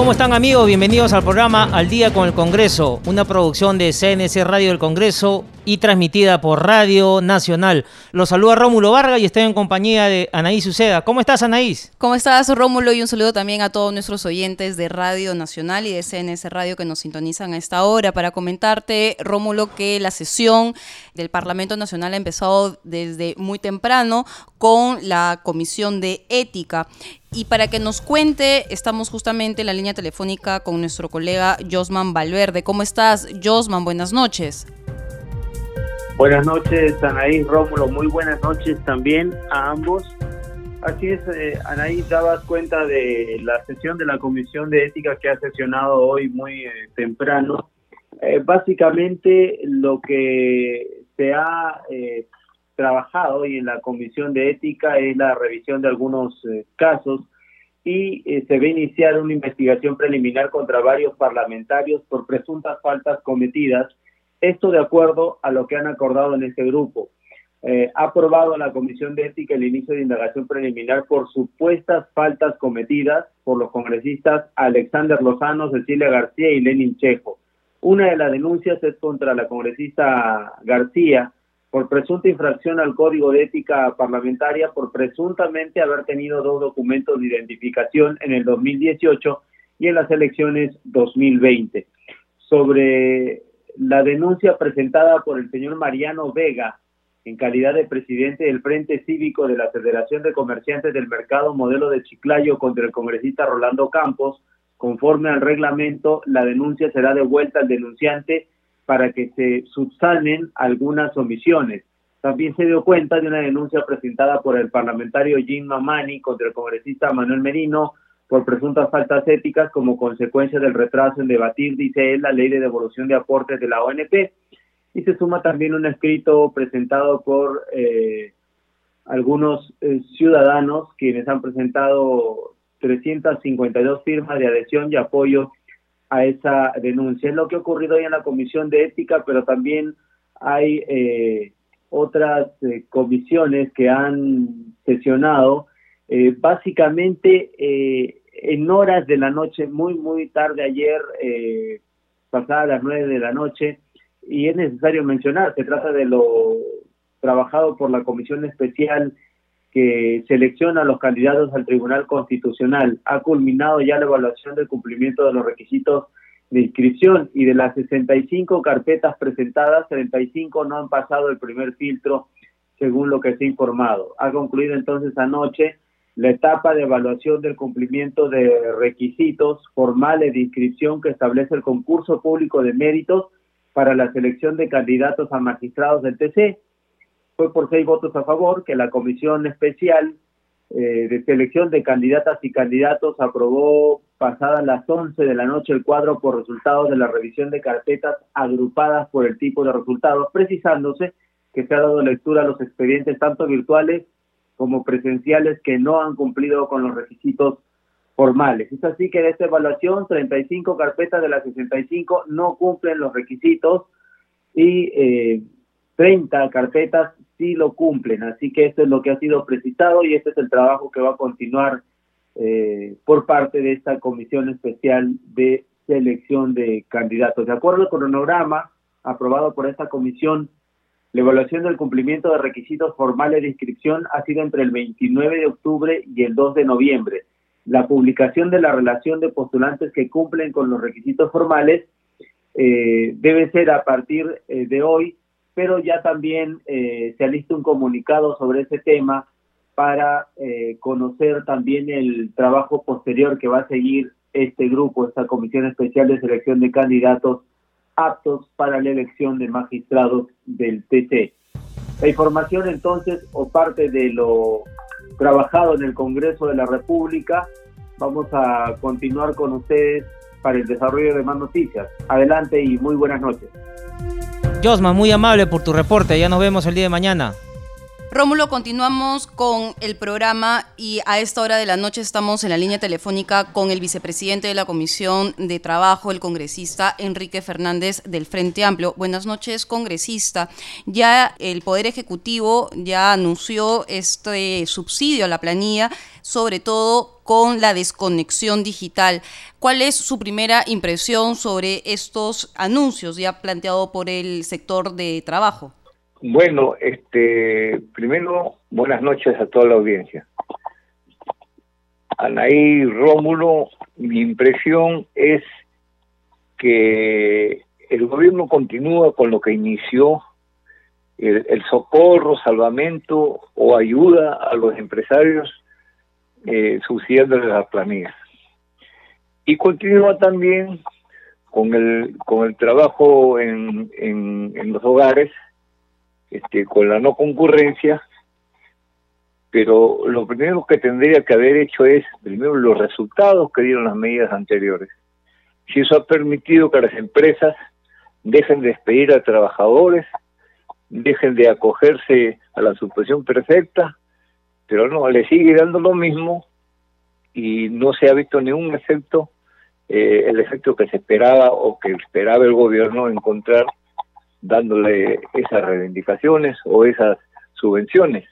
¿Cómo están amigos? Bienvenidos al programa Al Día con el Congreso, una producción de CNC Radio del Congreso y transmitida por Radio Nacional. Los saluda Rómulo Vargas y estoy en compañía de Anaís Uceda. ¿Cómo estás, Anaís? ¿Cómo estás, Rómulo? Y un saludo también a todos nuestros oyentes de Radio Nacional y de CNS Radio que nos sintonizan a esta hora para comentarte, Rómulo, que la sesión del Parlamento Nacional ha empezado desde muy temprano con la Comisión de Ética. Y para que nos cuente, estamos justamente en la línea telefónica con nuestro colega Josman Valverde. ¿Cómo estás, Josman? Buenas noches. Buenas noches, Anaís Rómulo. Muy buenas noches también a ambos. Así es, eh, Anaís, dabas cuenta de la sesión de la Comisión de Ética que ha sesionado hoy muy eh, temprano. Eh, básicamente lo que se ha eh, trabajado hoy en la Comisión de Ética es la revisión de algunos eh, casos y eh, se va a iniciar una investigación preliminar contra varios parlamentarios por presuntas faltas cometidas. Esto de acuerdo a lo que han acordado en este grupo. Eh, ha aprobado la Comisión de Ética el inicio de indagación preliminar por supuestas faltas cometidas por los congresistas Alexander Lozano, Cecilia García y Lenin Chejo. Una de las denuncias es contra la congresista García, por presunta infracción al Código de Ética Parlamentaria por presuntamente haber tenido dos documentos de identificación en el 2018 y en las elecciones 2020. Sobre la denuncia presentada por el señor Mariano Vega en calidad de presidente del Frente Cívico de la Federación de Comerciantes del Mercado Modelo de Chiclayo contra el congresista Rolando Campos, conforme al reglamento, la denuncia será devuelta al denunciante para que se subsanen algunas omisiones. También se dio cuenta de una denuncia presentada por el parlamentario Jim Mamani contra el congresista Manuel Merino por presuntas faltas éticas como consecuencia del retraso en debatir, dice él, la ley de devolución de aportes de la ONP. Y se suma también un escrito presentado por eh, algunos eh, ciudadanos quienes han presentado 352 firmas de adhesión y apoyo a esa denuncia. Es lo que ha ocurrido hoy en la Comisión de Ética, pero también hay eh, otras eh, comisiones que han sesionado, eh, básicamente eh, en horas de la noche, muy, muy tarde ayer, eh, pasada las nueve de la noche, y es necesario mencionar, se trata de lo trabajado por la Comisión Especial que selecciona a los candidatos al Tribunal Constitucional. Ha culminado ya la evaluación del cumplimiento de los requisitos de inscripción y de las 65 carpetas presentadas, 35 no han pasado el primer filtro según lo que se ha informado. Ha concluido entonces anoche la etapa de evaluación del cumplimiento de requisitos formales de inscripción que establece el concurso público de méritos para la selección de candidatos a magistrados del TC fue por seis votos a favor que la Comisión Especial eh, de Selección de Candidatas y Candidatos aprobó pasadas las 11 de la noche el cuadro por resultados de la revisión de carpetas agrupadas por el tipo de resultados, precisándose que se ha dado lectura a los expedientes tanto virtuales como presenciales que no han cumplido con los requisitos formales. Es así que de esta evaluación, 35 carpetas de las 65 no cumplen los requisitos y eh, 30 carpetas sí lo cumplen. Así que esto es lo que ha sido precisado y este es el trabajo que va a continuar eh, por parte de esta comisión especial de selección de candidatos. De acuerdo al cronograma aprobado por esta comisión, la evaluación del cumplimiento de requisitos formales de inscripción ha sido entre el 29 de octubre y el 2 de noviembre. La publicación de la relación de postulantes que cumplen con los requisitos formales eh, debe ser a partir eh, de hoy pero ya también eh, se alista un comunicado sobre ese tema para eh, conocer también el trabajo posterior que va a seguir este grupo, esta comisión especial de selección de candidatos aptos para la elección de magistrados del TC. La información entonces, o parte de lo trabajado en el Congreso de la República, vamos a continuar con ustedes para el desarrollo de más noticias. Adelante y muy buenas noches. Josma, muy amable por tu reporte. Ya nos vemos el día de mañana. Rómulo, continuamos con el programa y a esta hora de la noche estamos en la línea telefónica con el vicepresidente de la Comisión de Trabajo, el congresista Enrique Fernández del Frente Amplio. Buenas noches, congresista. Ya el Poder Ejecutivo ya anunció este subsidio a la planilla, sobre todo con la desconexión digital. ¿Cuál es su primera impresión sobre estos anuncios ya planteados por el sector de trabajo? Bueno, este, primero, buenas noches a toda la audiencia. Anaí Rómulo, mi impresión es que el gobierno continúa con lo que inició el, socorro, salvamento o ayuda a los empresarios eh, subsidiándoles las planillas. Y continúa también con el, con el trabajo en, en los hogares, este, con la no concurrencia, pero lo primero que tendría que haber hecho es, primero, los resultados que dieron las medidas anteriores. Si eso ha permitido que las empresas dejen de despedir a trabajadores, dejen de acogerse a la supresión perfecta, pero no, le sigue dando lo mismo y no se ha visto ningún efecto, eh, el efecto que se esperaba o que esperaba el gobierno encontrar dándole esas reivindicaciones o esas subvenciones.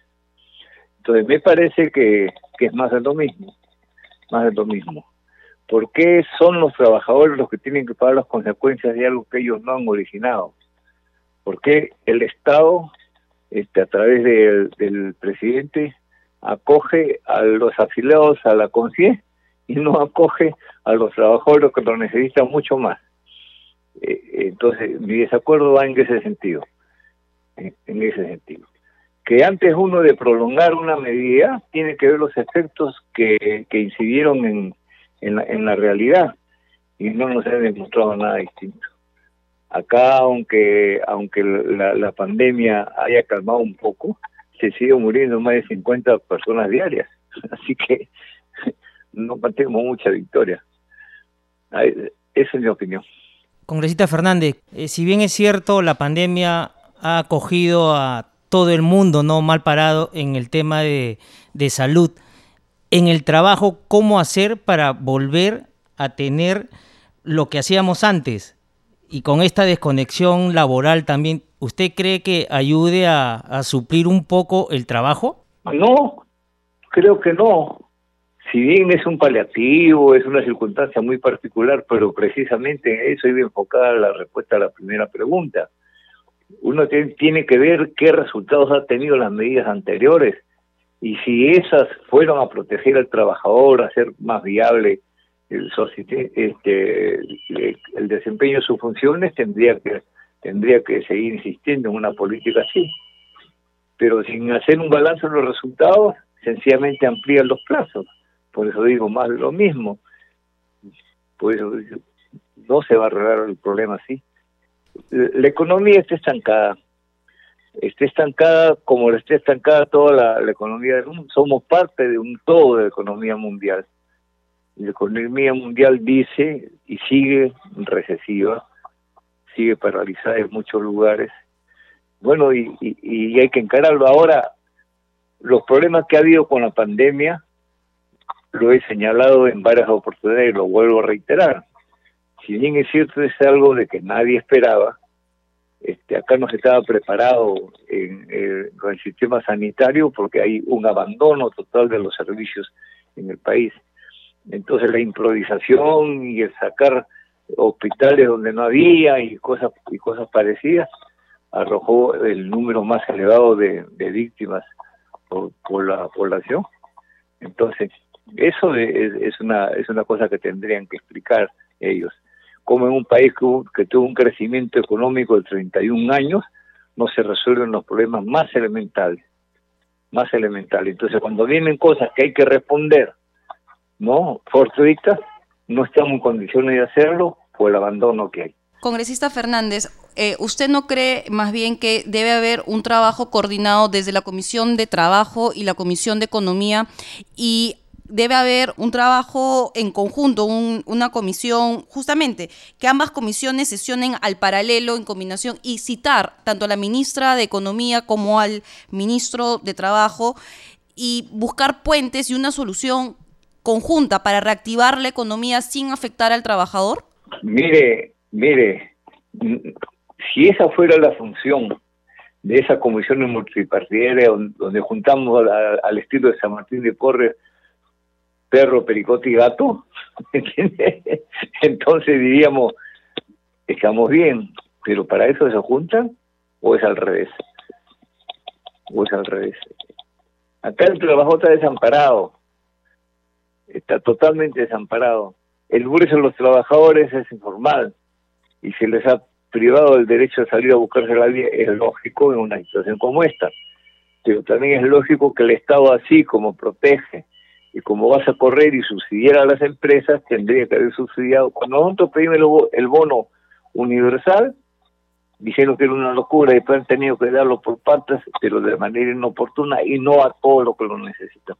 Entonces me parece que, es más de lo mismo, más de lo mismo. ¿Por qué son los trabajadores los que tienen que pagar las consecuencias de algo que ellos no han originado? ¿Por qué el Estado, este, a través del, del presidente, acoge a los afiliados a la CONCIE y no acoge a los trabajadores que lo necesitan mucho más? Eh, entonces, mi desacuerdo va en ese sentido, en, ese sentido. Que antes uno de prolongar una medida tiene que ver los efectos que, que incidieron en, en, la, en la realidad y no nos ha demostrado nada distinto. Acá, aunque aunque la, pandemia haya calmado un poco, se sigue muriendo más de 50 personas diarias. Así que no tenemos mucha victoria. Esa es mi opinión. Congresista Fernández, eh, si bien es cierto, la pandemia ha acogido a todo el mundo, ¿no? Mal parado en el tema de, salud. En el trabajo, ¿cómo hacer para volver a tener lo que hacíamos antes? Y con esta desconexión laboral también, ¿usted cree que ayude a, a suplir un poco el trabajo? No, creo que no si bien es un paliativo, es una circunstancia muy particular, pero precisamente en eso iba enfocada la respuesta a la primera pregunta. Uno tiene que ver qué resultados ha tenido las medidas anteriores y si esas fueron a proteger al trabajador, a hacer más viable el, este, el desempeño de sus funciones, tendría que tendría que seguir insistiendo en una política así. Pero sin hacer un balance de los resultados, sencillamente amplían los plazos por eso digo más lo mismo. No se va a arreglar el problema así. La economía está estancada. Está estancada como está estancada toda la, economía del mundo. Somos parte de un todo de la economía mundial. La economía mundial dice y sigue recesiva, sigue paralizada en muchos lugares. Bueno, y, y hay que encararlo. Ahora, los problemas que ha habido con la pandemia lo he señalado en varias oportunidades y lo vuelvo a reiterar. Si bien es cierto, es algo de que nadie esperaba, este, acá no se estaba preparado en, eh, con el sistema sanitario porque hay un abandono total de los servicios en el país. Entonces la improvisación y el sacar hospitales donde no había y cosas y cosas parecidas arrojó el número más elevado de, víctimas por la población. Entonces, eso es, una, es una cosa que tendrían que explicar ellos. Como en un país que, tuvo un crecimiento económico de 31 años, no se resuelven los problemas más elementales. Más elementales. Entonces, cuando vienen cosas que hay que responder, ¿no? Fortuitas, no estamos en condiciones de hacerlo por el abandono que hay. Congresista Fernández, eh, ¿usted no cree más bien que debe haber un trabajo coordinado desde la Comisión de Trabajo y la Comisión de Economía y debe haber un trabajo en conjunto, una comisión, justamente, que ambas comisiones sesionen al paralelo en combinación y citar tanto a la ministra de Economía como al ministro de Trabajo y buscar puentes y una solución conjunta para reactivar la economía sin afectar al trabajador? Mire, mire, si esa fuera la función de esa comisión multipartidaria donde juntamos al estilo de San Martín de Porres perro, pericote y gato, entonces diríamos, estamos bien, pero para eso se juntan o es al revés, o es al revés. Acá el trabajo está desamparado, está totalmente desamparado. El grueso de los trabajadores es informal y se les ha privado del derecho a salir a buscarse la vida, es lógico en una situación como esta. Pero también es lógico que el Estado así como protege y como vas a correr y subsidiar a las empresas, tendría que haber subsidiado. Cuando nosotros pedimos el bono universal, dijeron que era una locura y después han tenido que darlo por partes, pero de manera inoportuna y no a todo lo que lo necesita.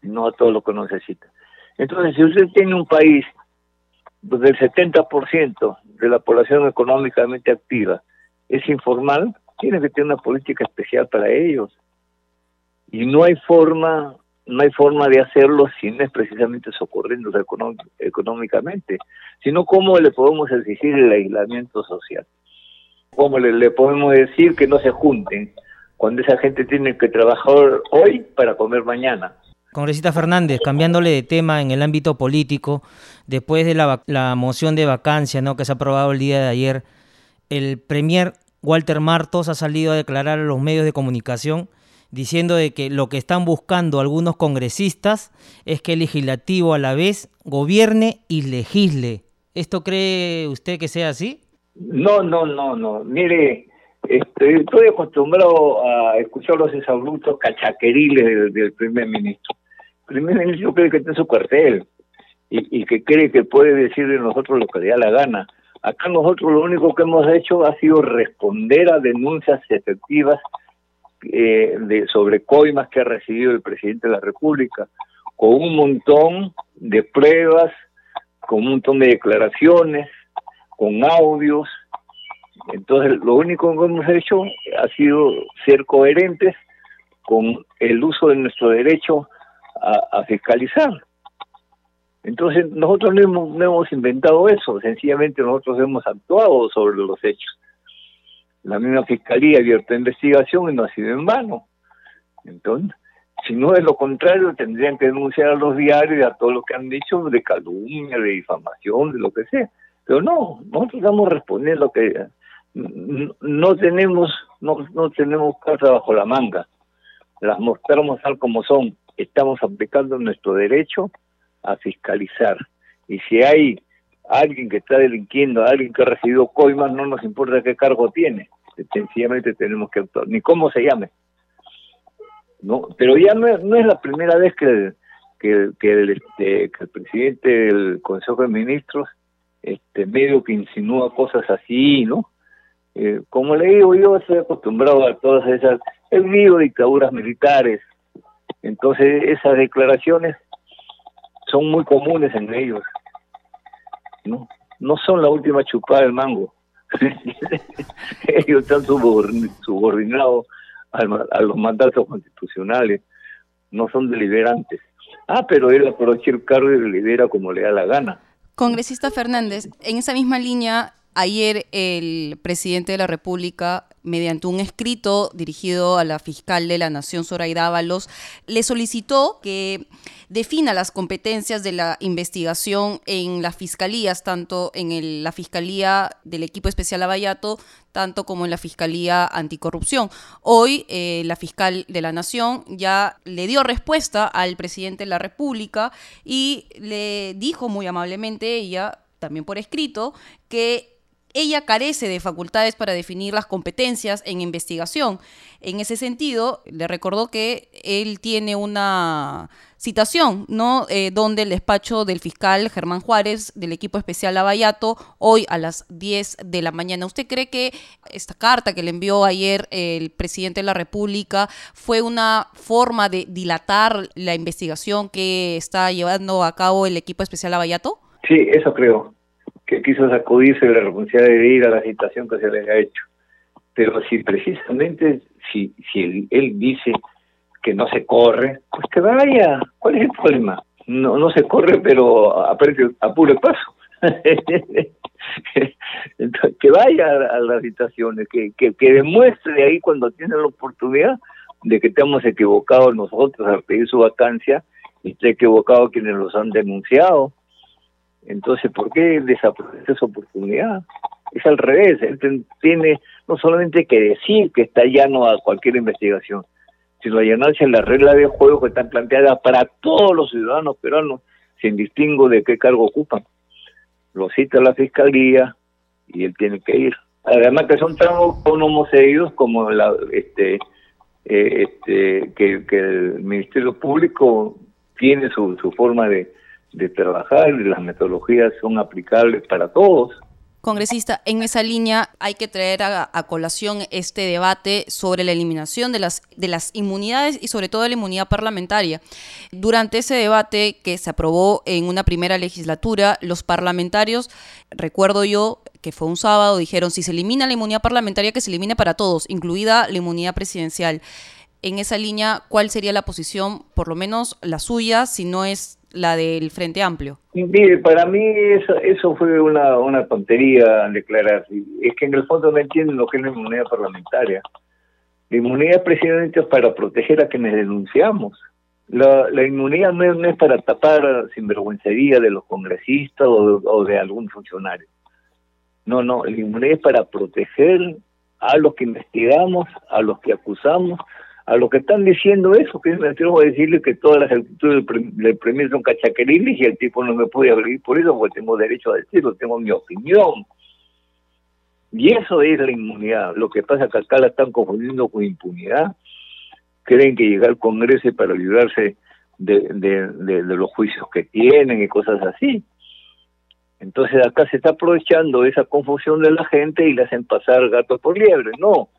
No a todo lo que lo necesita. Entonces, si usted tiene un país donde el 70% de la población económicamente activa es informal, tiene que tener una política especial para ellos. Y no hay forma, no hay forma de hacerlo si no es precisamente socorriendo económicamente, sino cómo le podemos exigir el aislamiento social. ¿Cómo le, podemos decir que no se junten cuando esa gente tiene que trabajar hoy para comer mañana? Congresista Fernández, cambiándole de tema en el ámbito político, después de la, moción de vacancia ¿no? que se ha aprobado el día de ayer, el premier Walter Martos ha salido a declarar a los medios de comunicación diciendo de que lo que están buscando algunos congresistas es que el legislativo a la vez gobierne y legisle. ¿Esto cree usted que sea así? No, no, no, no. Mire, este, estoy acostumbrado a escuchar los exabruptos cachaqueriles del, primer ministro. El primer ministro cree que está en su cuartel y, que cree que puede decirle a nosotros lo que le da la gana. Acá nosotros lo único que hemos hecho ha sido responder a denuncias efectivas eh, de, sobre coimas que ha recibido el presidente de la República, con un montón de pruebas, con un montón de declaraciones, con audios. Entonces, lo único que hemos hecho ha sido ser coherentes con el uso de nuestro derecho a, fiscalizar. Entonces, nosotros no hemos, no hemos inventado eso, sencillamente nosotros hemos actuado sobre los hechos. La misma fiscalía abierta investigación y no ha sido en vano. Entonces, si no es lo contrario, tendrían que denunciar a los diarios y a todo lo que han dicho de calumnia, de difamación, de lo que sea. Pero no, nosotros vamos a responder lo que no tenemos, no, no tenemos casa bajo la manga. Las mostramos tal como son. Estamos aplicando nuestro derecho a fiscalizar. Y si hay alguien que está delinquiendo, alguien que ha recibido coimas, no nos importa qué cargo tiene. Sencillamente tenemos que actuar, ni cómo se llame. No, pero ya no es, no es la primera vez que, que, que, el, este, que el presidente del Consejo de Ministros este medio que insinúa cosas así, ¿no? Eh, como le digo, yo estoy acostumbrado a todas esas, he vivido dictaduras militares, entonces esas declaraciones son muy comunes en ellos, ¿no? No son la última chupada del mango. ellos están subordinados a los mandatos constitucionales, no son deliberantes. Ah, pero él aprovecha el cargo y delibera como le da la gana. Congresista Fernández, en esa misma línea, ayer el presidente de la República, mediante un escrito dirigido a la fiscal de la Nación, Zoraida Ábalos, le solicitó que defina las competencias de la investigación en las fiscalías, tanto en la Fiscalía del Equipo Especial Abayato, tanto como en la Fiscalía Anticorrupción. Hoy eh, la fiscal de la Nación ya le dio respuesta al presidente de la República y le dijo muy amablemente ella, también por escrito, que ella carece de facultades para definir las competencias en investigación. En ese sentido, le recordó que él tiene una citación, ¿no? Eh, donde el despacho del fiscal Germán Juárez del equipo especial Lavallato, hoy a las 10 de la mañana. ¿Usted cree que esta carta que le envió ayer el presidente de la República fue una forma de dilatar la investigación que está llevando a cabo el equipo especial Lavallato? Sí, eso creo, que quiso sacudirse la responsabilidad de ir a la citación que se le ha hecho. Pero si precisamente, si, si él, dice que no se corre, pues que vaya. ¿Cuál es el problema? No, no se corre, pero a, a puro paso. que vaya a, las citaciones, que, que, que demuestre ahí cuando tiene la oportunidad de que estamos equivocados nosotros al pedir su vacancia y esté equivocado quienes los han denunciado. Entonces, ¿por qué desaprovechar esa oportunidad? Es al revés, él tiene no solamente que decir que está llano a cualquier investigación, sino allanarse a la regla de juego que están planteadas para todos los ciudadanos peruanos, sin distingo de qué cargo ocupan. Lo cita la fiscalía y él tiene que ir. Además que son tan autónomos ellos como la, este, eh, este, que, que el Ministerio Público tiene su, su forma de, de trabajar y las metodologías son aplicables para todos. Congresista, en esa línea hay que traer a, colación este debate sobre la eliminación de las, de las inmunidades y sobre todo la inmunidad parlamentaria. Durante ese debate que se aprobó en una primera legislatura, los parlamentarios, recuerdo yo que fue un sábado, dijeron si se elimina la inmunidad parlamentaria, que se elimine para todos, incluida la inmunidad presidencial. En esa línea, ¿cuál sería la posición, por lo menos la suya, si no es la del Frente Amplio? Mire, para mí eso, eso fue una, una tontería declarar. Es que en el fondo no entienden lo que es la inmunidad parlamentaria. La inmunidad presidente es para proteger a quienes denunciamos. La, inmunidad no es, para tapar sinvergüencería de los congresistas o de algún funcionario. No, no, la inmunidad es para proteger a los que investigamos, a los que acusamos, a los que están diciendo eso, que me atrevo a decirle que todas las actitudes del, Premier son cachaqueriles y el tipo no me puede abrir por eso porque tengo derecho a decirlo, tengo mi opinión. Y eso es la inmunidad. Lo que pasa es que acá la están confundiendo con impunidad. Creen que llegar al Congreso para librarse de, de los juicios que tienen y cosas así. Entonces acá se está aprovechando esa confusión de la gente y le hacen pasar gato por liebre. No,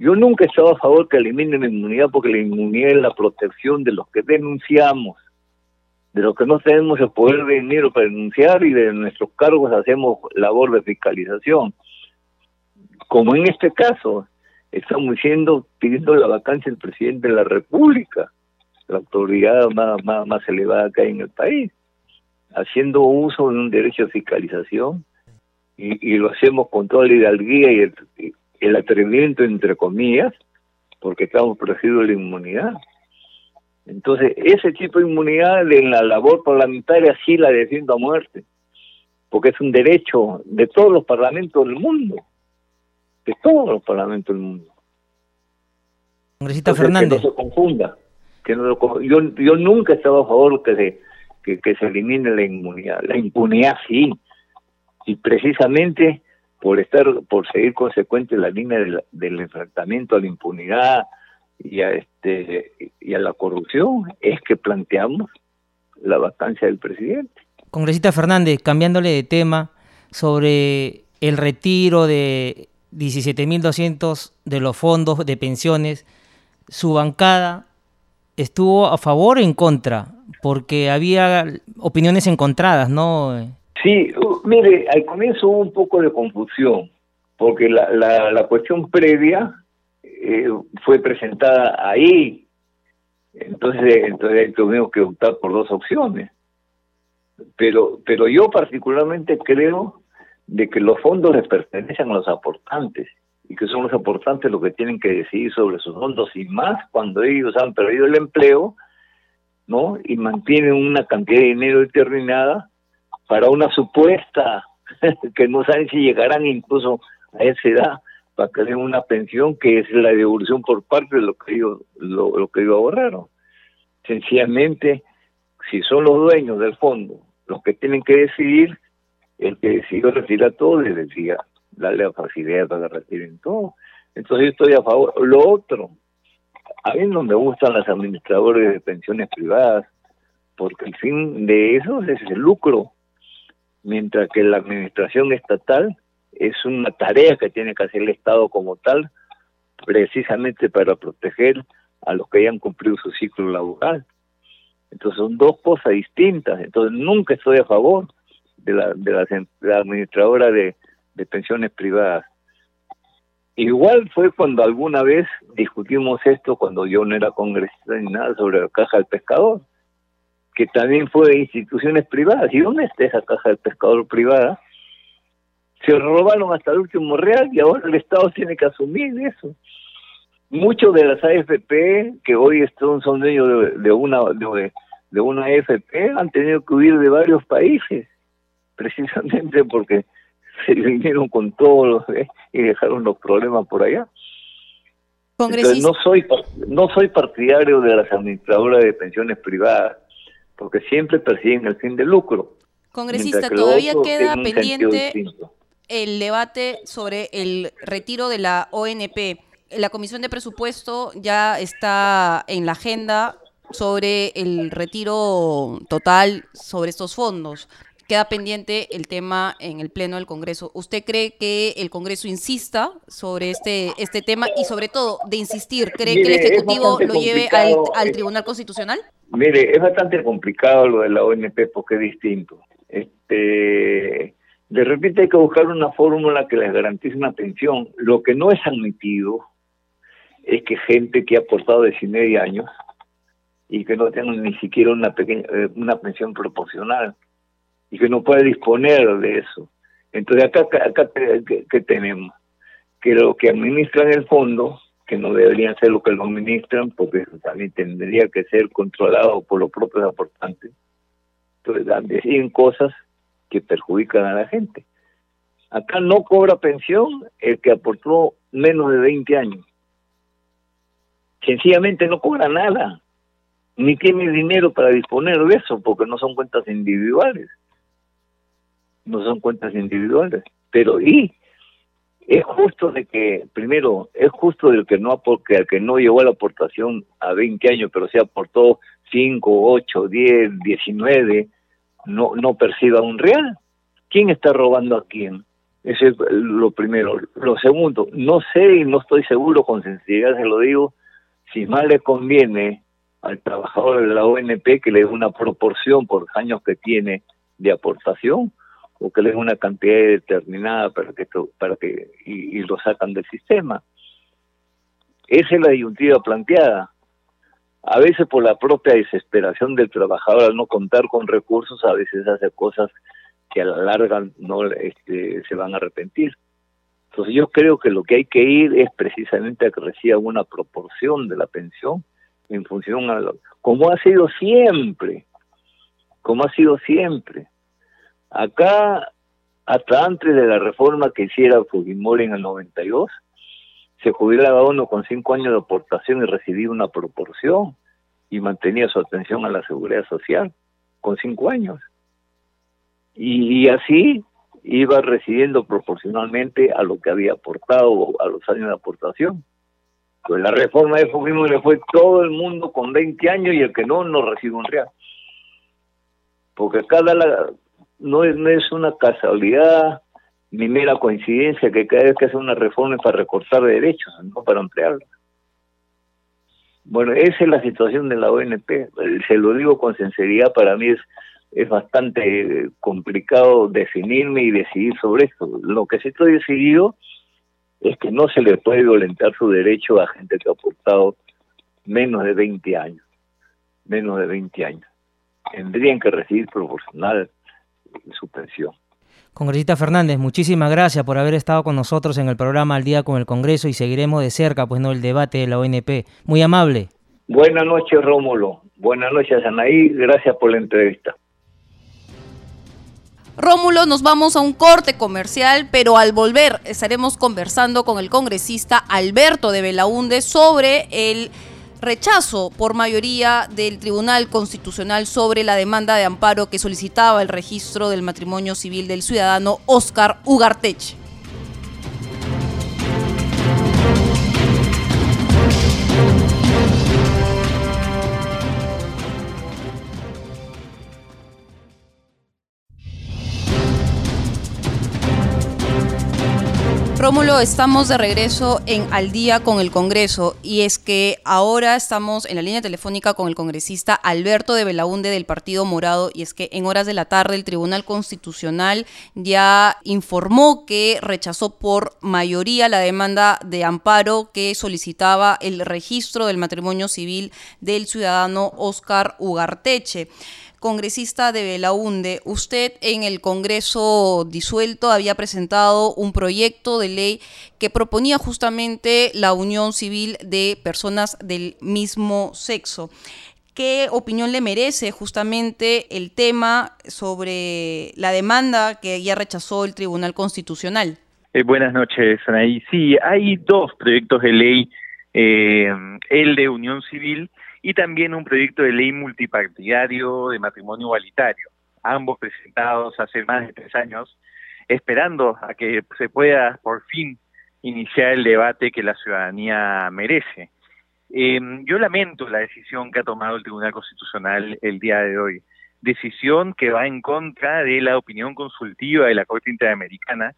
yo nunca he estado a favor que eliminen la inmunidad porque la inmunidad es la protección de los que denunciamos, de los que no tenemos el poder de dinero para denunciar y de nuestros cargos hacemos labor de fiscalización. Como en este caso, estamos diciendo, pidiendo la vacancia del presidente de la República, la autoridad más, más, elevada que hay en el país, haciendo uso de un derecho de fiscalización y, y lo hacemos con toda la hidalguía y el, el atrevimiento, entre comillas, porque estamos protegidos de la inmunidad. Entonces, ese tipo de inmunidad en la labor parlamentaria sí la defiendo a muerte, porque es un derecho de todos los parlamentos del mundo, de todos los parlamentos del mundo. Congresista Fernández. Que no se confunda. Que no yo, yo nunca he estado a favor que se, que, que se elimine la inmunidad. La impunidad sí. Y precisamente por estar, por seguir consecuente la línea del, enfrentamiento a la impunidad y a este y a la corrupción, es que planteamos la vacancia del presidente. Congresista Fernández, cambiándole de tema sobre el retiro de 17.200 de los fondos de pensiones, su bancada estuvo a favor o en contra, porque había opiniones encontradas, ¿no? Sí, mire, al comienzo hubo un poco de confusión, porque la, la, la cuestión previa eh, fue presentada ahí, entonces, entonces tuvimos que optar por dos opciones. Pero, pero yo particularmente creo de que los fondos les pertenecen a los aportantes y que son los aportantes los que tienen que decidir sobre sus fondos y más cuando ellos han perdido el empleo, ¿no? Y mantienen una cantidad de dinero determinada para una supuesta, que no saben si llegarán incluso a esa edad, para que den una pensión que es la devolución por parte de lo que ellos, lo, que ellos ahorraron. Sencillamente, si son los dueños del fondo los que tienen que decidir, el que decidió retirar todo les decía, darle la facilidad para que retiren todo. Entonces yo estoy a favor. Lo otro, a mí no me gustan las administradores de pensiones privadas, porque el fin de eso es el lucro, mientras que la administración estatal es una tarea que tiene que hacer el Estado como tal, precisamente para proteger a los que hayan cumplido su ciclo laboral. Entonces son dos cosas distintas. Entonces nunca estoy a favor de la, de la, administradora de, de pensiones privadas. Igual fue cuando alguna vez discutimos esto, cuando yo no era congresista ni nada, sobre la caja del pescador, que también fue de instituciones privadas. ¿Y dónde está esa caja del pescador privada? Se robaron hasta el último real y ahora el Estado tiene que asumir eso. Muchos de las AFP que hoy son, son dueños de, una de, de una AFP han tenido que huir de varios países, precisamente porque se vinieron con todos los, y dejaron los problemas por allá. Entonces, no soy no soy partidario de las administradoras de pensiones privadas porque siempre persiguen el fin de lucro. Congresista, todavía queda pendiente el debate sobre el retiro de la ONP. La Comisión de Presupuesto ya está en la agenda sobre el retiro total sobre estos fondos queda pendiente el tema en el Pleno del Congreso. ¿Usted cree que el Congreso insista sobre este, este tema y sobre todo de insistir, cree que el Ejecutivo lo lleve al, al, eh, Tribunal Constitucional? Mire, es bastante complicado lo de la ONP porque es distinto. Este, de repente hay que buscar una fórmula que les garantice una pensión. Lo que no es admitido es que gente que ha aportado de media años y que no tenga ni siquiera una pequeña eh, una pensión proporcional y que no puede disponer de eso. Entonces acá, acá ¿qué, tenemos? Que lo que administran el fondo, que no deberían ser lo que lo administran, porque también tendría que ser controlado por los propios aportantes. Entonces deciden cosas que perjudican a la gente. Acá no cobra pensión el que aportó menos de 20 años. Sencillamente no cobra nada, ni tiene dinero para disponer de eso, porque no son cuentas individuales no son cuentas individuales, pero y es justo de que, primero, es justo del que no al que no llegó a la aportación a 20 años, pero se aportó 5, 8, 10, 19, no, no perciba un real. ¿Quién está robando a quién? Eso es lo primero. Lo segundo, no sé y no estoy seguro, con sinceridad se lo digo, si más le conviene al trabajador de la ONP que le dé una proporción por años que tiene de aportación o que le den una cantidad determinada para que para que y, lo sacan del sistema. Esa es la disyuntiva planteada. A veces por la propia desesperación del trabajador al no contar con recursos, a veces hace cosas que a la larga no este, se van a arrepentir. Entonces yo creo que lo que hay que ir es precisamente a que reciba una proporción de la pensión en función a lo, como ha sido siempre, como ha sido siempre. Acá, hasta antes de la reforma que hiciera Fujimori en el 92, se jubilaba uno con cinco años de aportación y recibía una proporción y mantenía su atención a la seguridad social con cinco años. Y, así iba recibiendo proporcionalmente a lo que había aportado a los años de aportación. Pues la reforma de Fujimori fue todo el mundo con 20 años y el que no, no recibe un real. Porque cada, no es, no es una casualidad ni mera coincidencia que cada vez que hace una reforma es para recortar derechos, no para ampliarlos. Bueno, esa es la situación de la ONP. Se lo digo con sinceridad, para mí es, es bastante complicado definirme y decidir sobre esto. Lo que sí estoy decidido es que no se le puede violentar su derecho a gente que ha aportado menos de 20 años. Menos de 20 años. Tendrían que recibir proporcional su pensión. Congresista Fernández, muchísimas gracias por haber estado con nosotros en el programa Al Día con el Congreso y seguiremos de cerca pues no el debate de la ONP. Muy amable. Buenas noches, Rómulo. Buenas noches, Anaí. Gracias por la entrevista. Rómulo, nos vamos a un corte comercial, pero al volver estaremos conversando con el congresista Alberto de Belaúnde sobre el rechazo por mayoría del Tribunal Constitucional sobre la demanda de amparo que solicitaba el registro del matrimonio civil del ciudadano Oscar Ugarteche. Rómulo, estamos de regreso en Al día con el Congreso y es que ahora estamos en la línea telefónica con el congresista Alberto de Belaunde del Partido Morado y es que en horas de la tarde el Tribunal Constitucional ya informó que rechazó por mayoría la demanda de amparo que solicitaba el registro del matrimonio civil del ciudadano Oscar Ugarteche congresista de Belaunde, usted en el Congreso disuelto había presentado un proyecto de ley que proponía justamente la unión civil de personas del mismo sexo. ¿Qué opinión le merece justamente el tema sobre la demanda que ya rechazó el Tribunal Constitucional? Eh, buenas noches, Anaí. Sí, hay dos proyectos de ley, eh, el de unión civil y también un proyecto de ley multipartidario de matrimonio igualitario, ambos presentados hace más de tres años, esperando a que se pueda por fin iniciar el debate que la ciudadanía merece. Em, yo lamento la decisión que ha tomado el Tribunal Constitucional el día de hoy, decisión que va en contra de la opinión consultiva de la Corte Interamericana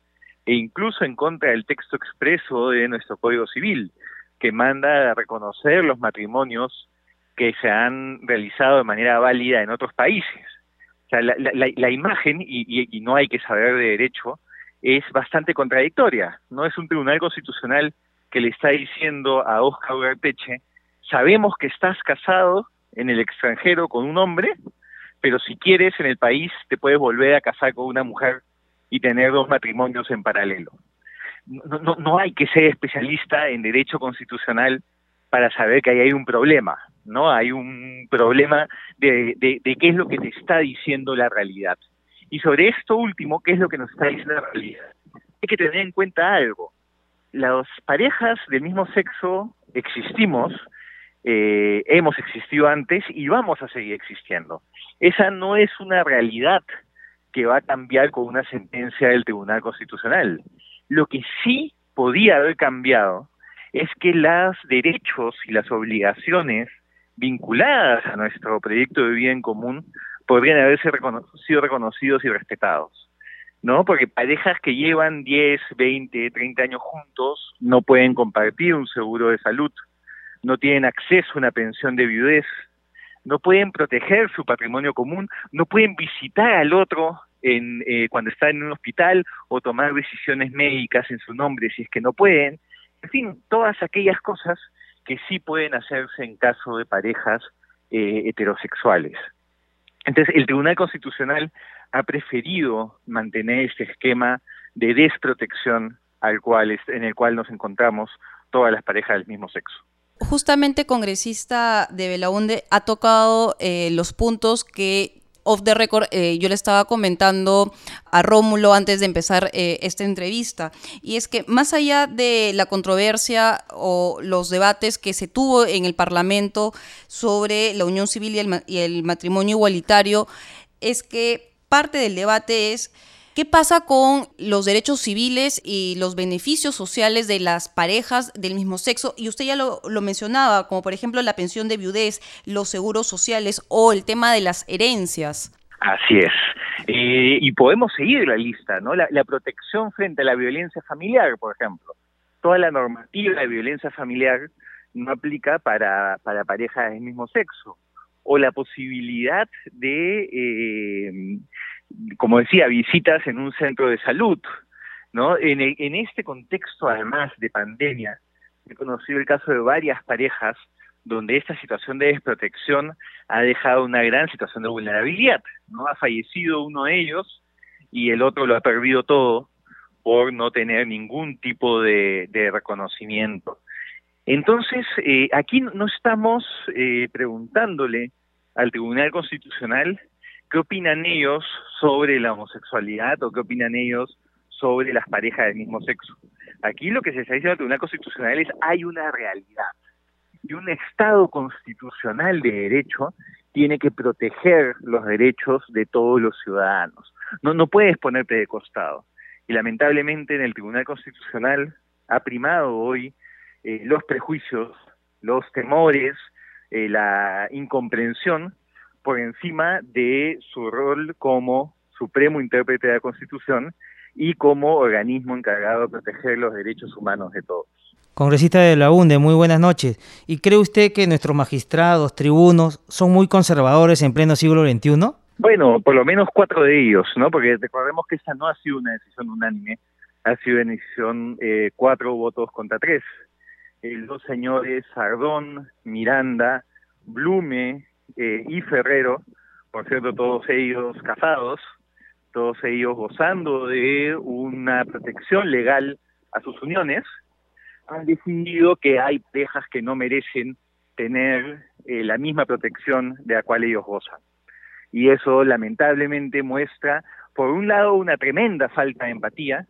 e incluso en contra del texto expreso de nuestro Código Civil, que manda a reconocer los matrimonios que se han realizado de manera válida en otros países. O sea, la, la, imagen, y, y, no hay que saber de derecho, es bastante contradictoria. No es un tribunal constitucional que le está diciendo a Oscar Ugarteche, sabemos que estás casado en el extranjero con un hombre, pero si quieres en el país te puedes volver a casar con una mujer y tener dos matrimonios en paralelo. No, no, no hay que ser especialista en derecho constitucional para saber que ahí hay un problema. ¿No? Hay un problema de, de, qué es lo que te está diciendo la realidad. Y sobre esto último, ¿qué es lo que nos está diciendo la realidad? Hay que tener en cuenta algo. Las parejas del mismo sexo existimos, eh, hemos existido antes y vamos a seguir existiendo. Esa no es una realidad que va a cambiar con una sentencia del Tribunal Constitucional. Lo que sí podía haber cambiado es que los derechos y las obligaciones vinculadas a nuestro proyecto de vida en común podrían haberse sido reconocidos y respetados. ¿no? Porque parejas que llevan 10, 20, 30 años juntos no pueden compartir un seguro de salud, no tienen acceso a una pensión de viudez, no pueden proteger su patrimonio común, no pueden visitar al otro en, eh, cuando está en un hospital o tomar decisiones médicas en su nombre si es que no pueden. En fin, todas aquellas cosas que sí pueden hacerse en caso de parejas eh, heterosexuales. Entonces, el Tribunal Constitucional ha preferido mantener este esquema de desprotección al cual, en el cual nos encontramos todas las parejas del mismo sexo justamente congresista de Belaunde ha tocado eh, los puntos que off the record, eh, yo le estaba comentando a Rómulo antes de empezar eh, esta entrevista, y es que más allá de la controversia o los debates que se tuvo en el Parlamento sobre la unión civil y el matrimonio igualitario, es que parte del debate es ¿Qué pasa con los derechos civiles y los beneficios sociales de las parejas del mismo sexo? Y usted ya lo, mencionaba, como por ejemplo la pensión de viudez, los seguros sociales o el tema de las herencias. Así es. Eh, y podemos seguir la lista, ¿no? La, la, protección frente a la violencia familiar, por ejemplo. Toda la normativa de violencia familiar no aplica para, para parejas del mismo sexo. O la posibilidad de eh, como decía, visitas en un centro de salud, ¿no? En, en este contexto, además de pandemia, he conocido el caso de varias parejas donde esta situación de desprotección ha dejado una gran situación de vulnerabilidad, ¿no? Ha fallecido uno de ellos y el otro lo ha perdido todo por no tener ningún tipo de, de reconocimiento. Entonces, eh, aquí no estamos eh, preguntándole al Tribunal Constitucional ¿Qué opinan ellos sobre la homosexualidad o qué opinan ellos sobre las parejas del mismo sexo? Aquí lo que se está diciendo en el Tribunal Constitucional es hay una realidad. Y un Estado constitucional de derecho tiene que proteger los derechos de todos los ciudadanos. No, no puedes ponerte de costado. Y lamentablemente en el Tribunal Constitucional ha primado hoy eh, los prejuicios, los temores, eh, la incomprensión por encima de su rol como supremo intérprete de la Constitución y como organismo encargado de proteger los derechos humanos de todos. Congresista de la UNDE, muy buenas noches. ¿Y cree usted que nuestros magistrados, tribunos, son muy conservadores en pleno siglo XXI? Bueno, por lo menos cuatro de ellos, ¿no? Porque recordemos que esta no ha sido una decisión unánime, ha sido una decisión eh, cuatro votos contra tres. los señores Sardón, Miranda, Blume eh, y Ferrero, por cierto, todos ellos casados, todos ellos gozando de una protección legal a sus uniones, han decidido que hay parejas que no merecen tener eh, la misma protección de la cual ellos gozan. Y eso lamentablemente muestra, por un lado, una tremenda falta de empatía,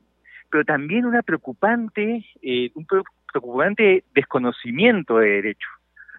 pero también una preocupante, eh, un preocupante desconocimiento de derecho.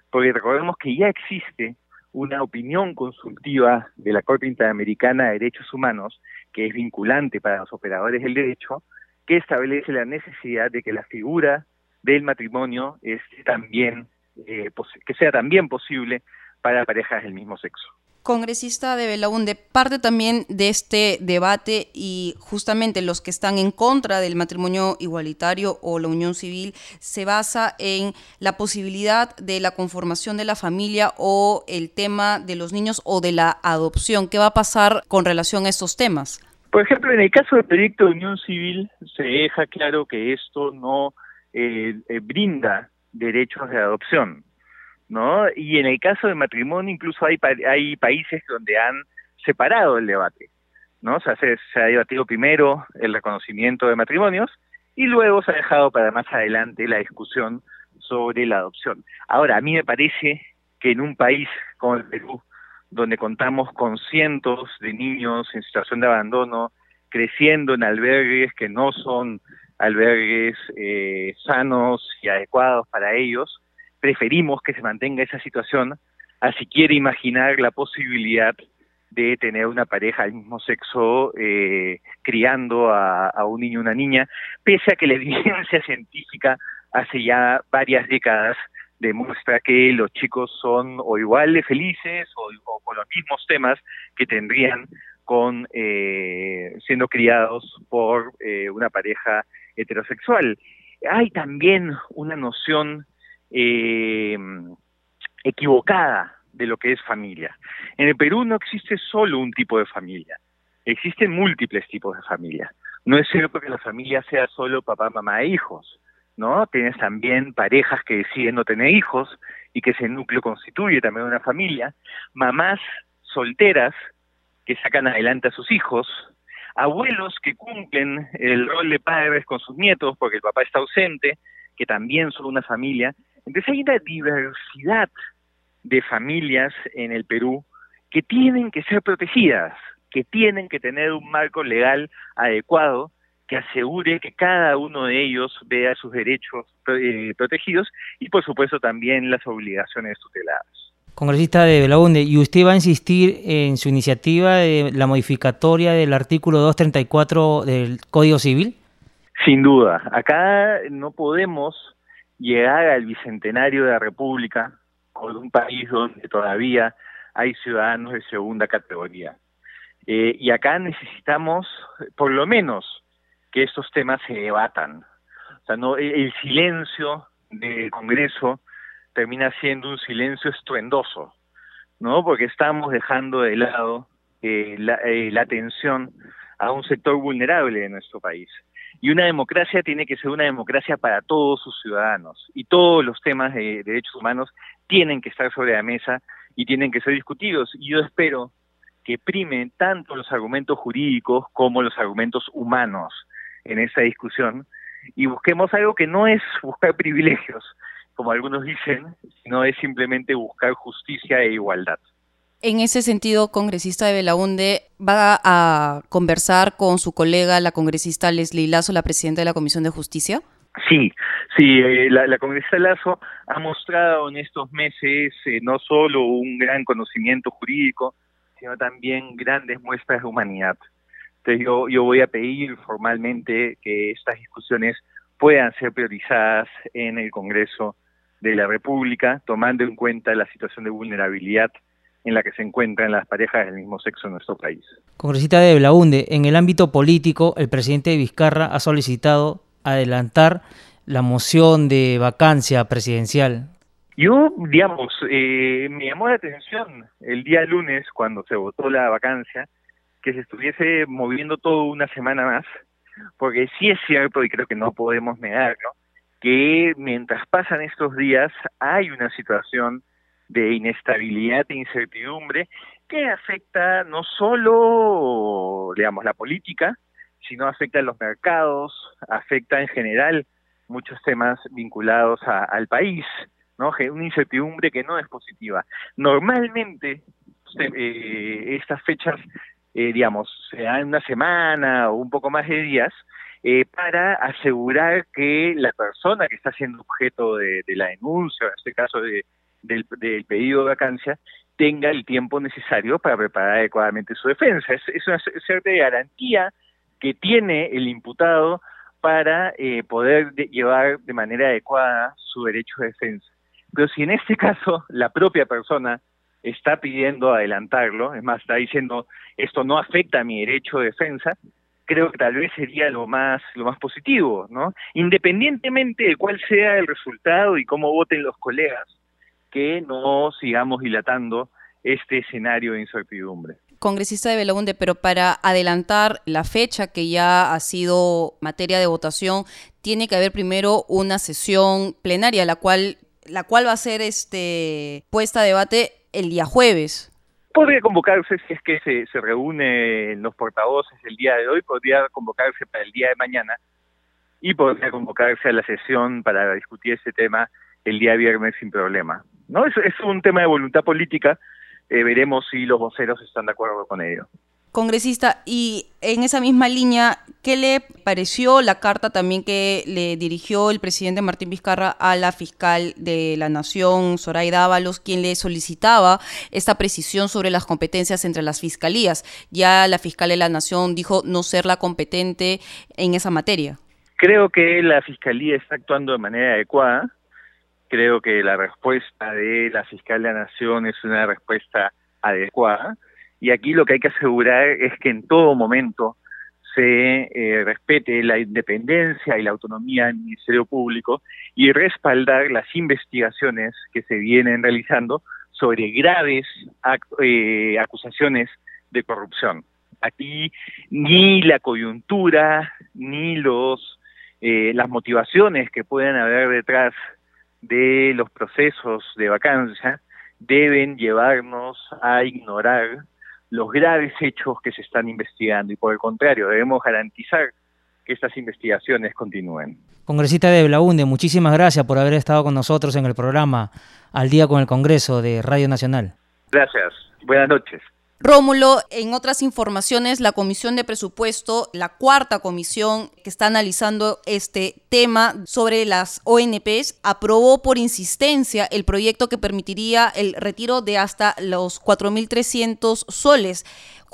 Porque recordemos que ya existe una opinión consultiva de la Corte Interamericana de Derechos Humanos, que es vinculante para los operadores del derecho, que establece la necesidad de que la figura del matrimonio es también, eh, que sea también posible para parejas del mismo sexo. Congresista de Belaunde, parte también de este debate y justamente los que están en contra del matrimonio igualitario o la unión civil se basa en la posibilidad de la conformación de la familia o el tema de los niños o de la adopción. ¿Qué va a pasar con relación a estos temas? Por ejemplo, en el caso del proyecto de unión civil se deja claro que esto no eh, eh, brinda derechos de adopción, ¿no? Y en el caso del matrimonio incluso hay, hay países donde han separado el debate, ¿no? O sea, se, ha debatido primero el reconocimiento de matrimonios y luego se ha dejado para más adelante la discusión sobre la adopción. Ahora, a mí me parece que en un país como el Perú, donde contamos con cientos de niños en situación de abandono, creciendo en albergues que no son albergues eh, sanos y adecuados para ellos. Preferimos que se mantenga esa situación a si quiere imaginar la posibilidad de tener una pareja del mismo sexo eh, criando a, un niño o una niña, pese a que la evidencia científica hace ya varias décadas demuestra que los chicos son o igual de felices o, o con los mismos temas que tendrían con eh, siendo criados por eh, una pareja heterosexual. Hay también una noción eh, equivocada de lo que es familia. En el Perú no existe solo un tipo de familia, existen múltiples tipos de familia. No es cierto que la familia sea solo papá, mamá e hijos, ¿no? Tienes también parejas que deciden no tener hijos y que ese núcleo constituye también una familia, mamás solteras que sacan adelante a sus hijos, abuelos que cumplen el rol de padres con sus nietos porque el papá está ausente, que también son una familia. Entonces hay una diversidad de familias en el Perú que tienen que ser protegidas, que tienen que tener un marco legal adecuado que asegure que cada uno de ellos vea sus derechos eh, protegidos y por supuesto también las obligaciones tuteladas congresista de Belaunde, ¿y usted va a insistir en su iniciativa de la modificatoria del artículo 234 del Código Civil? Sin duda. Acá no podemos llegar al bicentenario de la República con un país donde todavía hay ciudadanos de segunda categoría. Eh, y acá necesitamos, por lo menos, que estos temas se debatan. O sea, no el silencio del Congreso termina siendo un silencio estruendoso, ¿no? Porque estamos dejando de lado eh, la, eh, la atención a un sector vulnerable de nuestro país. Y una democracia tiene que ser una democracia para todos sus ciudadanos. Y todos los temas de, derechos humanos tienen que estar sobre la mesa y tienen que ser discutidos. Y yo espero que primen tanto los argumentos jurídicos como los argumentos humanos en esta discusión y busquemos algo que no es buscar privilegios, como algunos dicen, sino es simplemente buscar justicia e igualdad. En ese sentido, congresista de Belaunde, ¿va a conversar con su colega, la congresista Leslie Lazo, la presidenta de la Comisión de Justicia? Sí, sí, eh, la, la congresista Lazo ha mostrado en estos meses eh, no solo un gran conocimiento jurídico, sino también grandes muestras de humanidad. Entonces yo, yo voy a pedir formalmente que estas discusiones puedan ser priorizadas en el Congreso de la República, tomando en cuenta la situación de vulnerabilidad en la que se encuentran las parejas del mismo sexo en nuestro país. Congresista de Blaunde, en el ámbito político, el presidente Vizcarra ha solicitado adelantar la moción de vacancia presidencial. Yo, digamos, eh, me llamó la atención el día lunes cuando se votó la vacancia que se estuviese moviendo todo una semana más, porque sí es cierto y creo que no podemos negarlo, que mientras pasan estos días hay una situación de inestabilidad e incertidumbre que afecta no solo, digamos, la política, sino afecta a los mercados, afecta en general muchos temas vinculados al país, ¿no? Una incertidumbre que no es positiva. Normalmente, eh, estas fechas, eh, digamos, se dan una semana o un poco más de días, eh, para asegurar que la persona que está siendo objeto de, la denuncia, en este caso de, del, pedido de vacancia, tenga el tiempo necesario para preparar adecuadamente su defensa. Es, es una cierta garantía que tiene el imputado para eh, poder llevar de manera adecuada su derecho de defensa. Pero si en este caso la propia persona está pidiendo adelantarlo, es más, está diciendo esto no afecta a mi derecho de defensa, creo que tal vez sería lo más lo más positivo, ¿no? Independientemente de cuál sea el resultado y cómo voten los colegas, que no sigamos dilatando este escenario de incertidumbre congresista de Belaunde, pero para adelantar la fecha que ya ha sido materia de votación, tiene que haber primero una sesión plenaria, la cual, la cual va a ser este, puesta a debate el día jueves. Podría convocarse, si es que se, se reúnen los portavoces el día de hoy, podría convocarse para el día de mañana y podría convocarse a la sesión para discutir ese tema el día viernes sin problema. ¿No? Es, es un tema de voluntad política eh, veremos si los voceros están de acuerdo con ello. Congresista, y en esa misma línea, ¿qué le pareció la carta también que le dirigió el presidente Martín Vizcarra a la fiscal de la Nación, Zoraida Ábalos, quien le solicitaba esta precisión sobre las competencias entre las fiscalías? Ya la fiscal de la Nación dijo no ser la competente en esa materia. Creo que la fiscalía está actuando de manera adecuada creo que la respuesta de la fiscal de la Nación es una respuesta adecuada. Y aquí lo que hay que asegurar es que en todo momento se eh, respete la independencia y la autonomía del Ministerio Público y respaldar las investigaciones que se vienen realizando sobre graves eh, acusaciones de corrupción. Aquí ni la coyuntura ni los eh, las motivaciones que puedan haber detrás de los procesos de vacancia deben llevarnos a ignorar los graves hechos que se están investigando y por el contrario debemos garantizar que estas investigaciones continúen. Congresista de Blaunde, muchísimas gracias por haber estado con nosotros en el programa Al Día con el Congreso de Radio Nacional. Gracias. Buenas noches. Rómulo, en otras informaciones, la Comisión de Presupuesto, la cuarta comisión que está analizando este tema sobre las ONPs, aprobó por insistencia el proyecto que permitiría el retiro de hasta los 4.300 soles.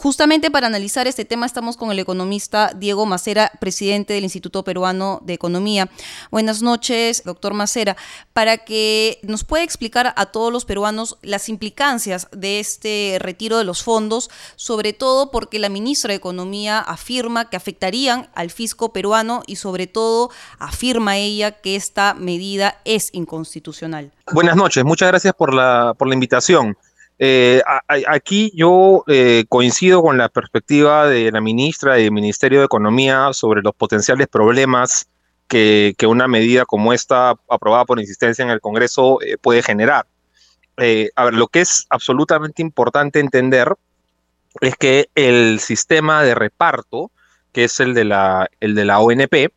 Justamente para analizar este tema estamos con el economista Diego Macera, presidente del Instituto Peruano de Economía. Buenas noches, doctor Macera, para que nos pueda explicar a todos los peruanos las implicancias de este retiro de los fondos, sobre todo porque la ministra de Economía afirma que afectarían al fisco peruano y sobre todo afirma ella que esta medida es inconstitucional. Buenas noches, muchas gracias por la, por la invitación. Eh, aquí yo eh, coincido con la perspectiva de la ministra y del Ministerio de Economía sobre los potenciales problemas que, una medida como esta, aprobada por insistencia en el Congreso, eh, puede generar. a ver, lo que es absolutamente importante entender es que el sistema de reparto, que es el de la, el de la ONP,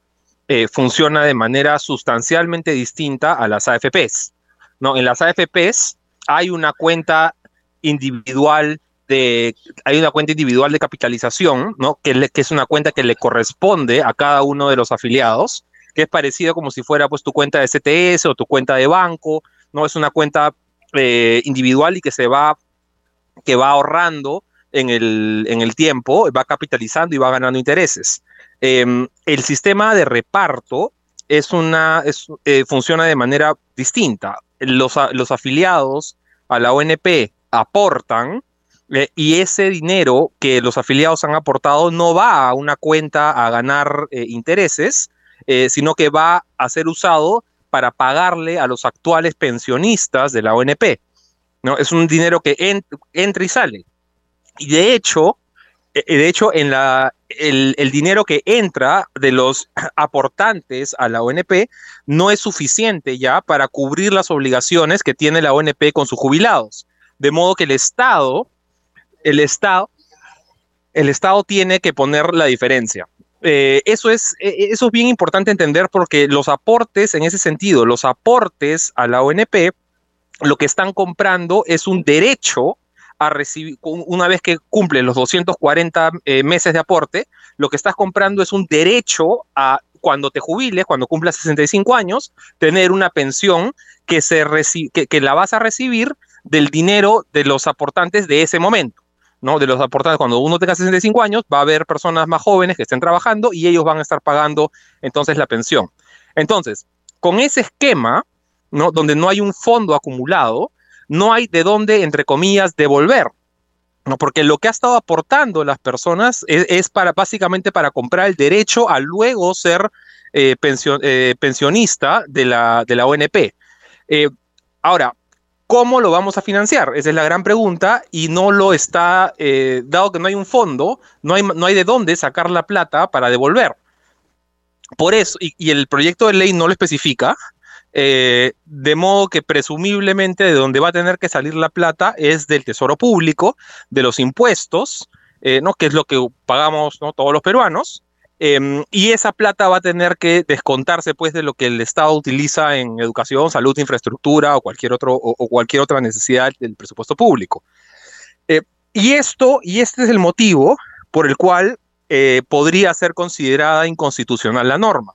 funciona de manera sustancialmente distinta a las AFPs. ¿no? En las AFPs hay una cuenta individual de, hay una cuenta individual de capitalización, ¿no? Que, que es una cuenta que le corresponde a cada uno de los afiliados que es parecido como si fuera pues tu cuenta de CTS o tu cuenta de banco, no es una cuenta eh, individual y que se va, que va ahorrando en el, en el tiempo, va capitalizando y va ganando intereses. Em, el sistema de reparto es una, eh, funciona de manera distinta. Los, los afiliados a la ONP aportan eh, y ese dinero que los afiliados han aportado no va a una cuenta a ganar eh, intereses, eh, sino que va a ser usado para pagarle a los actuales pensionistas de la ONP. ¿no? Es un dinero que entra y sale. Y de hecho, de hecho en la, el, el, dinero que entra de los aportantes a la ONP no es suficiente ya para cubrir las obligaciones que tiene la ONP con sus jubilados. De modo que el Estado el Estado, el Estado tiene que poner la diferencia. Eh, eso, es, e, e, eso es bien importante entender porque los aportes, en ese sentido, los aportes a la ONP, lo que están comprando es un derecho a recibir, una vez que cumple los 240 eh, meses de aporte, lo que estás comprando es un derecho a, cuando te jubiles, cuando cumplas 65 años, tener una pensión que, se que la vas a recibir del dinero de los aportantes de ese momento. ¿no? De los aportantes, cuando uno tenga 65 años, va a haber personas más jóvenes que estén trabajando y ellos van a estar pagando entonces la pensión. Entonces, con ese esquema, ¿no? Donde no hay un fondo acumulado, no hay de dónde, entre comillas, devolver. ¿no? Porque lo que ha estado aportando las personas es, para, básicamente para comprar el derecho a luego ser eh, eh, pensionista de la, de la ONP. Eh, ahora, ¿Cómo lo vamos a financiar? Esa es la gran pregunta y no lo está, eh, dado que no hay un fondo, no hay, no hay de dónde sacar la plata para devolver. Por eso, y, el proyecto de ley no lo especifica, eh, de modo que presumiblemente de donde va a tener que salir la plata es del tesoro público, de los impuestos, eh, ¿no? que es lo que pagamos ¿no? todos los peruanos, Em, y esa plata va a tener que descontarse pues de lo que el Estado utiliza en educación, salud, infraestructura o cualquier, otro, o, cualquier otra necesidad del presupuesto público. Eh, y esto, y este es el motivo por el cual eh, podría ser considerada inconstitucional la norma,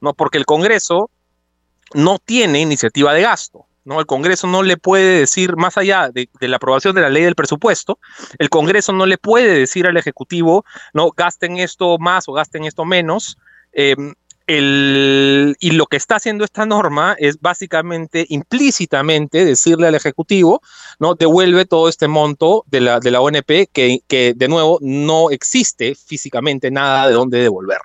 ¿no? Porque el Congreso no tiene iniciativa de gasto. ¿No? El Congreso no le puede decir, más allá de, la aprobación de la ley del presupuesto, el Congreso no le puede decir al Ejecutivo, no, gasten esto más o gasten esto menos. Em, y lo que está haciendo esta norma es básicamente, implícitamente, decirle al Ejecutivo, ¿no? Devuelve todo este monto de la, de la ONP que, que, de nuevo, no existe físicamente nada de dónde devolver.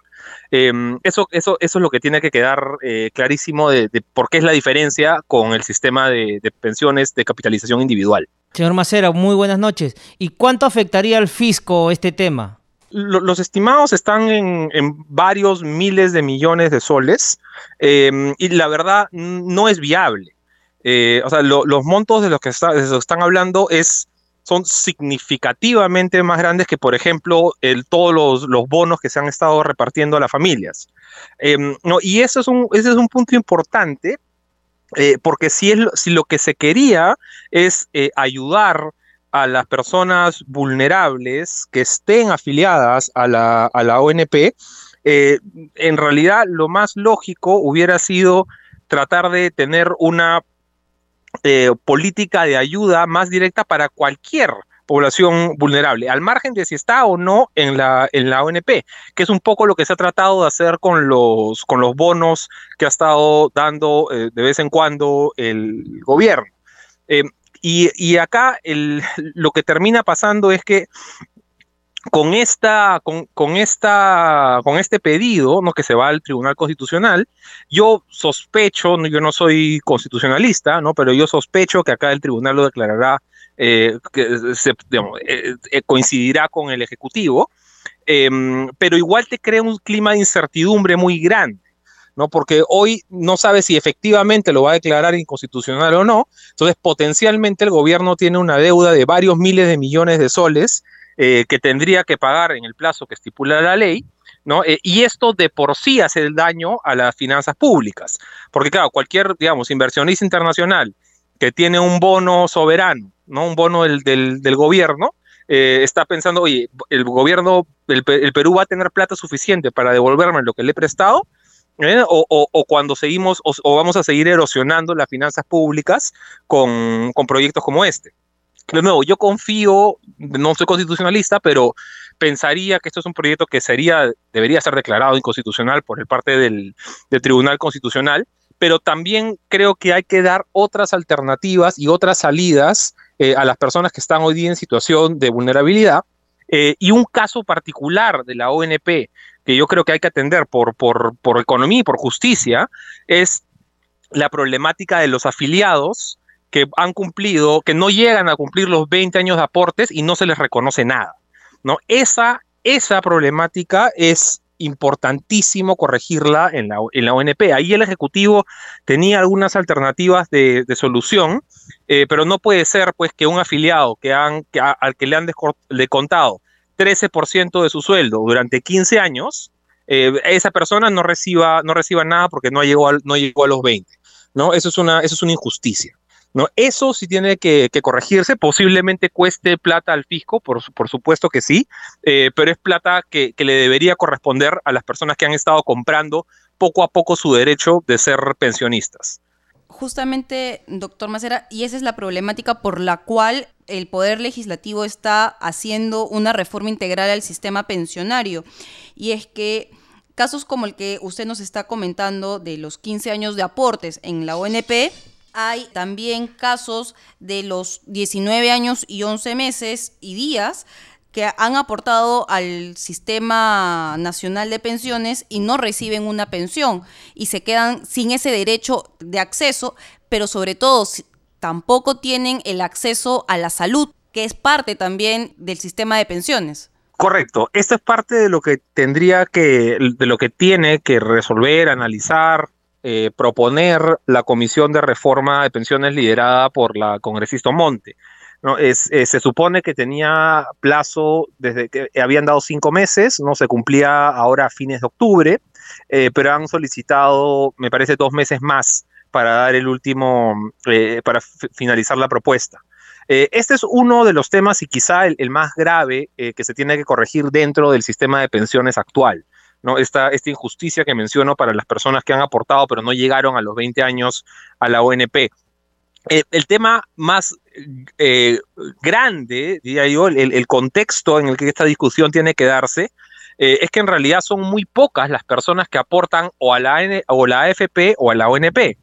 Em, eso, eso, eso es lo que tiene que quedar eh, clarísimo de, por qué es la diferencia con el sistema de, pensiones de capitalización individual. Señor Macera, muy buenas noches. ¿Y cuánto afectaría al fisco este tema? los estimados están en, varios miles de millones de soles em, y la verdad no es viable. Eh, o sea, los montos de los que está, de los que están hablando es son significativamente más grandes que, por ejemplo, todos los, los, bonos que se han estado repartiendo a las familias. Em, no, y eso es un, ese es un punto importante, eh, porque si, es, si lo que se quería es eh, ayudar a las personas vulnerables que estén afiliadas a la, a la ONP, eh, en realidad lo más lógico hubiera sido tratar de tener una eh, política de ayuda más directa para cualquier población vulnerable, al margen de si está o no en la, en la ONP, que es un poco lo que se ha tratado de hacer con los, con los bonos que ha estado dando eh, de vez en cuando el gobierno. Eh, y, y, acá el, lo que termina pasando es que con esta, con, esta, con este pedido, ¿no? que se va al Tribunal Constitucional, yo sospecho, yo no soy constitucionalista, ¿no? pero yo sospecho que acá el tribunal lo declarará, eh, que se, eh, eh, coincidirá con el Ejecutivo, em, pero igual te crea un clima de incertidumbre muy grande. ¿no? Porque hoy no sabe si efectivamente lo va a declarar inconstitucional o no. Entonces, potencialmente el gobierno tiene una deuda de varios miles de millones de soles eh, que tendría que pagar en el plazo que estipula la ley, ¿no? Eh, y esto de por sí hace daño a las finanzas públicas, porque claro, cualquier, digamos, inversionista internacional que tiene un bono soberano, ¿no? Un bono del, del, gobierno, eh, está pensando, oye, el gobierno, el, Perú va a tener plata suficiente para devolverme lo que le he prestado, ¿eh? o, cuando seguimos o, vamos a seguir erosionando las finanzas públicas con, con proyectos como este. De nuevo, yo confío, no soy constitucionalista, pero pensaría que esto es un proyecto que sería, debería ser declarado inconstitucional por parte del, Tribunal Constitucional, pero también creo que hay que dar otras alternativas y otras salidas eh, a las personas que están hoy día en situación de vulnerabilidad. Eh, y un caso particular de la ONP que yo creo que hay que atender por economía y por justicia es la problemática de los afiliados que han cumplido, que no llegan a cumplir los 20 años de aportes y no se les reconoce nada. ¿no? Esa, esa problemática es importantísimo corregirla en la, en la ONP. Ahí el Ejecutivo tenía algunas alternativas de, solución, eh, pero no puede ser pues que un afiliado que han, que al que le han descontado 13% de su sueldo durante 15 años, eh, esa persona no reciba, no reciba nada porque no llegó, no llegó a los 20. ¿no? Eso, es una, eso es una injusticia. ¿No? Eso sí tiene que, corregirse, posiblemente cueste plata al fisco, por, por supuesto que sí, eh, pero es plata que, le debería corresponder a las personas que han estado comprando poco a poco su derecho de ser pensionistas. Justamente, doctor Macera, y esa es la problemática por la cual el Poder Legislativo está haciendo una reforma integral al sistema pensionario. Y es que casos como el que usted nos está comentando de los 15 años de aportes en la ONP, hay también casos de los 19 años y 11 meses y días que han aportado al sistema nacional de pensiones y no reciben una pensión y se quedan sin ese derecho de acceso, pero sobre todo tampoco tienen el acceso a la salud, que es parte también del sistema de pensiones. Correcto, esto es parte de lo que tendría que, de lo que tiene que resolver, analizar, eh, proponer la comisión de reforma de pensiones liderada por la congresista Monte. ¿no? Es, eh, se supone que tenía plazo desde que habían dado cinco meses, no se cumplía ahora a fines de octubre, eh, pero han solicitado, me parece, dos meses más para dar el último, para finalizar la propuesta. este es uno de los temas y quizá el más grave que se tiene que corregir dentro del sistema de pensiones actual. ¿No? Esta, esta injusticia que menciono para las personas que han aportado pero no llegaron a los 20 años a la ONP. el tema más eh, grande, diría yo, el, contexto en el que esta discusión tiene que darse, eh, es que en realidad son muy pocas las personas que aportan o a la, o la AFP o a la ONP.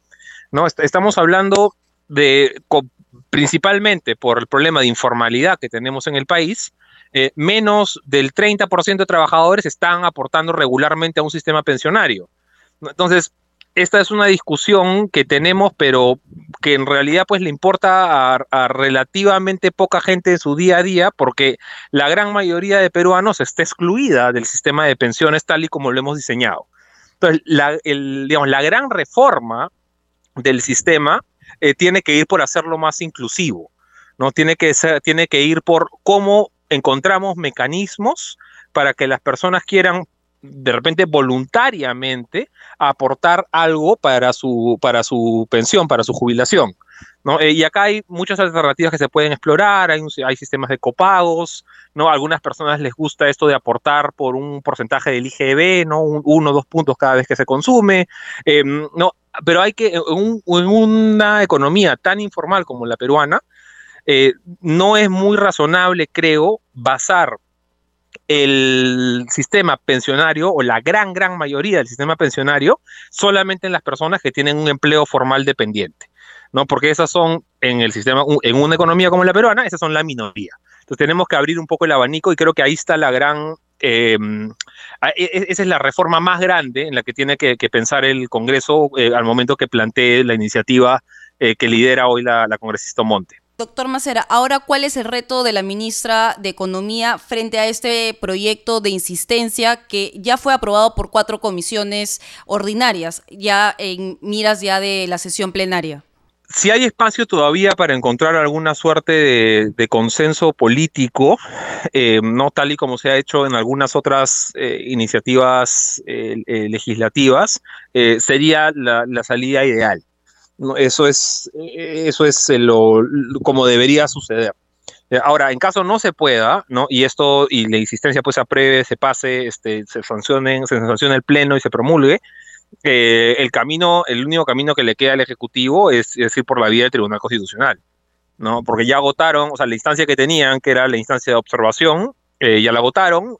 ¿no? Estamos hablando de, principalmente por el problema de informalidad que tenemos en el país, eh, menos del 30% de trabajadores están aportando regularmente a un sistema pensionario. Entonces, esta es una discusión que tenemos, pero que en realidad pues le importa a, relativamente poca gente en su día a día, porque la gran mayoría de peruanos está excluida del sistema de pensiones tal y como lo hemos diseñado. Entonces, la, digamos, la gran reforma del sistema eh, tiene que ir por hacerlo más inclusivo, ¿no? Tiene que, ser, tiene que ir por cómo encontramos mecanismos para que las personas quieran de repente voluntariamente aportar algo para su, para su pensión, para su jubilación. ¿no? Eh, y acá hay muchas alternativas que se pueden explorar, hay, hay sistemas de copagos, ¿no? algunas personas les gusta esto de aportar por un porcentaje del IGB, ¿no? uno o dos puntos cada vez que se consume, em, ¿no? pero hay que, en una economía tan informal como la peruana, eh, no es muy razonable, creo, basar el sistema pensionario o la gran, gran mayoría del sistema pensionario solamente en las personas que tienen un empleo formal dependiente, ¿no? Porque esas son en el sistema, en una economía como la peruana, esas son la minoría. Entonces tenemos que abrir un poco el abanico y creo que ahí está la gran, em, e, e, esa es la reforma más grande en la que tiene que, pensar el Congreso eh, al momento que plantee la iniciativa eh, que lidera hoy la congresista Monte. Doctor Macera, ahora, ¿cuál es el reto de la ministra de Economía frente a este proyecto de insistencia que ya fue aprobado por cuatro comisiones ordinarias, ya en miras ya de la sesión plenaria? Si hay espacio todavía para encontrar alguna suerte de, consenso político, eh, no tal y como se ha hecho en algunas otras eh, iniciativas eh, legislativas, sería la salida ideal eso es, eso es lo, como debería suceder. Eh, ahora, en caso no se pueda, ¿no? Y esto, y la insistencia pues se apruebe, se pase, este, se sancionen, se sancione el pleno y se promulgue, eh, el camino, el único camino que le queda al Ejecutivo es, es, ir por la vía del Tribunal Constitucional, ¿no? Porque ya agotaron, o sea, la instancia que tenían, que era la instancia de observación, eh, ya la votaron,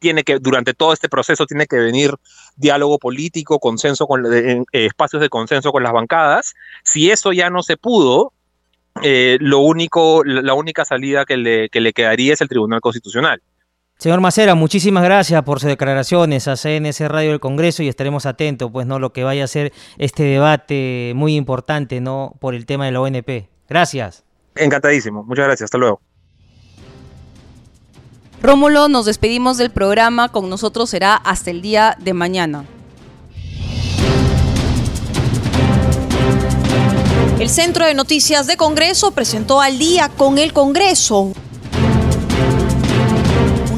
tiene que, durante todo este proceso tiene que venir diálogo político, consenso con eh, espacios de consenso con las bancadas. Si eso ya no se pudo, eh, lo único, la única salida que le, que le quedaría es el Tribunal Constitucional. Señor Macera, muchísimas gracias por sus declaraciones a CNS Radio del Congreso y estaremos atentos, pues, ¿no? Lo que vaya a ser este debate muy importante, ¿no? Por el tema de la ONP. Gracias. Encantadísimo. Muchas gracias. Hasta luego. Rómulo, nos despedimos del programa. Con nosotros será hasta el día de mañana. El Centro de Noticias de Congreso presentó al día con el Congreso